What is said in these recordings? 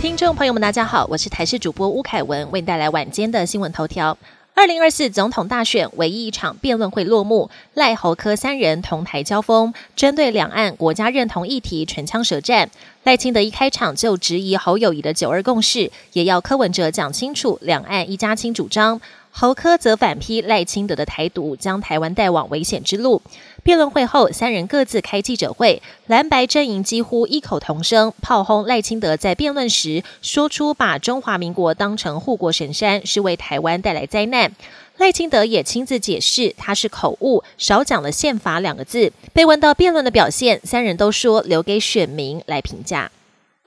听众朋友们，大家好，我是台视主播吴凯文，为你带来晚间的新闻头条。二零二四总统大选唯一一场辩论会落幕，赖侯科三人同台交锋，针对两岸国家认同议题唇枪舌战。赖清德一开场就质疑侯友谊的九二共识，也要柯文哲讲清楚两岸一家亲主张。侯科则反批赖清德的台独将台湾带往危险之路。辩论会后，三人各自开记者会，蓝白阵营几乎异口同声炮轰赖清德在辩论时说出把中华民国当成护国神山是为台湾带来灾难。赖清德也亲自解释他是口误，少讲了宪法两个字。被问到辩论的表现，三人都说留给选民来评价。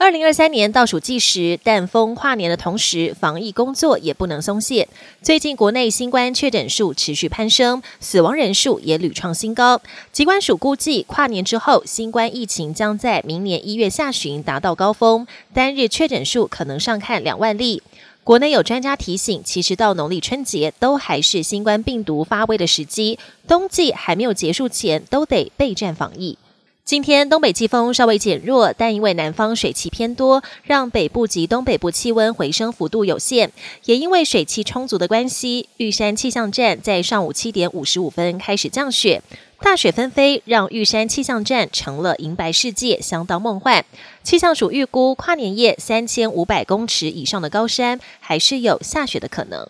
二零二三年倒数计时，但风跨年的同时，防疫工作也不能松懈。最近国内新冠确诊数持续攀升，死亡人数也屡创新高。疾管署估计，跨年之后，新冠疫情将在明年一月下旬达到高峰，单日确诊数可能上看两万例。国内有专家提醒，其实到农历春节都还是新冠病毒发威的时机，冬季还没有结束前，都得备战防疫。今天东北季风稍微减弱，但因为南方水汽偏多，让北部及东北部气温回升幅度有限。也因为水汽充足的关系，玉山气象站在上午七点五十五分开始降雪，大雪纷飞，让玉山气象站成了银白世界，相当梦幻。气象署预估，跨年夜三千五百公尺以上的高山还是有下雪的可能。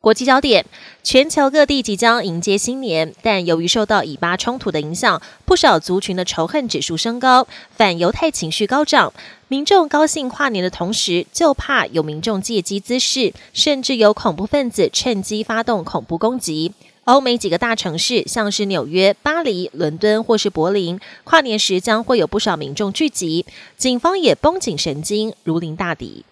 国际焦点：全球各地即将迎接新年，但由于受到以巴冲突的影响，不少族群的仇恨指数升高，反犹太情绪高涨。民众高兴跨年的同时，就怕有民众借机滋事，甚至有恐怖分子趁机发动恐怖攻击。欧美几个大城市，像是纽约、巴黎、伦敦或是柏林，跨年时将会有不少民众聚集，警方也绷紧神经，如临大敌。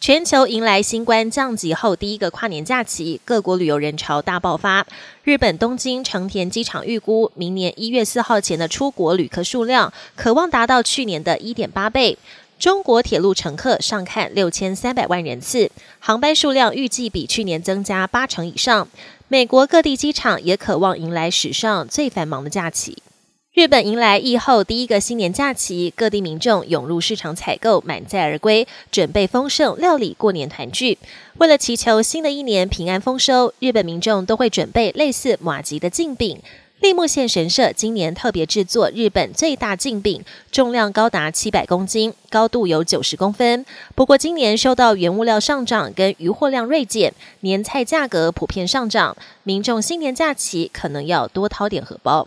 全球迎来新冠降级后第一个跨年假期，各国旅游人潮大爆发。日本东京成田机场预估，明年一月四号前的出国旅客数量，可望达到去年的一点八倍。中国铁路乘客上看六千三百万人次，航班数量预计比去年增加八成以上。美国各地机场也渴望迎来史上最繁忙的假期。日本迎来疫后第一个新年假期，各地民众涌入市场采购，满载而归，准备丰盛料理过年团聚。为了祈求新的一年平安丰收，日本民众都会准备类似马吉的镜饼。立木县神社今年特别制作日本最大镜饼，重量高达七百公斤，高度有九十公分。不过今年受到原物料上涨跟渔获量锐减，年菜价格普遍上涨，民众新年假期可能要多掏点荷包。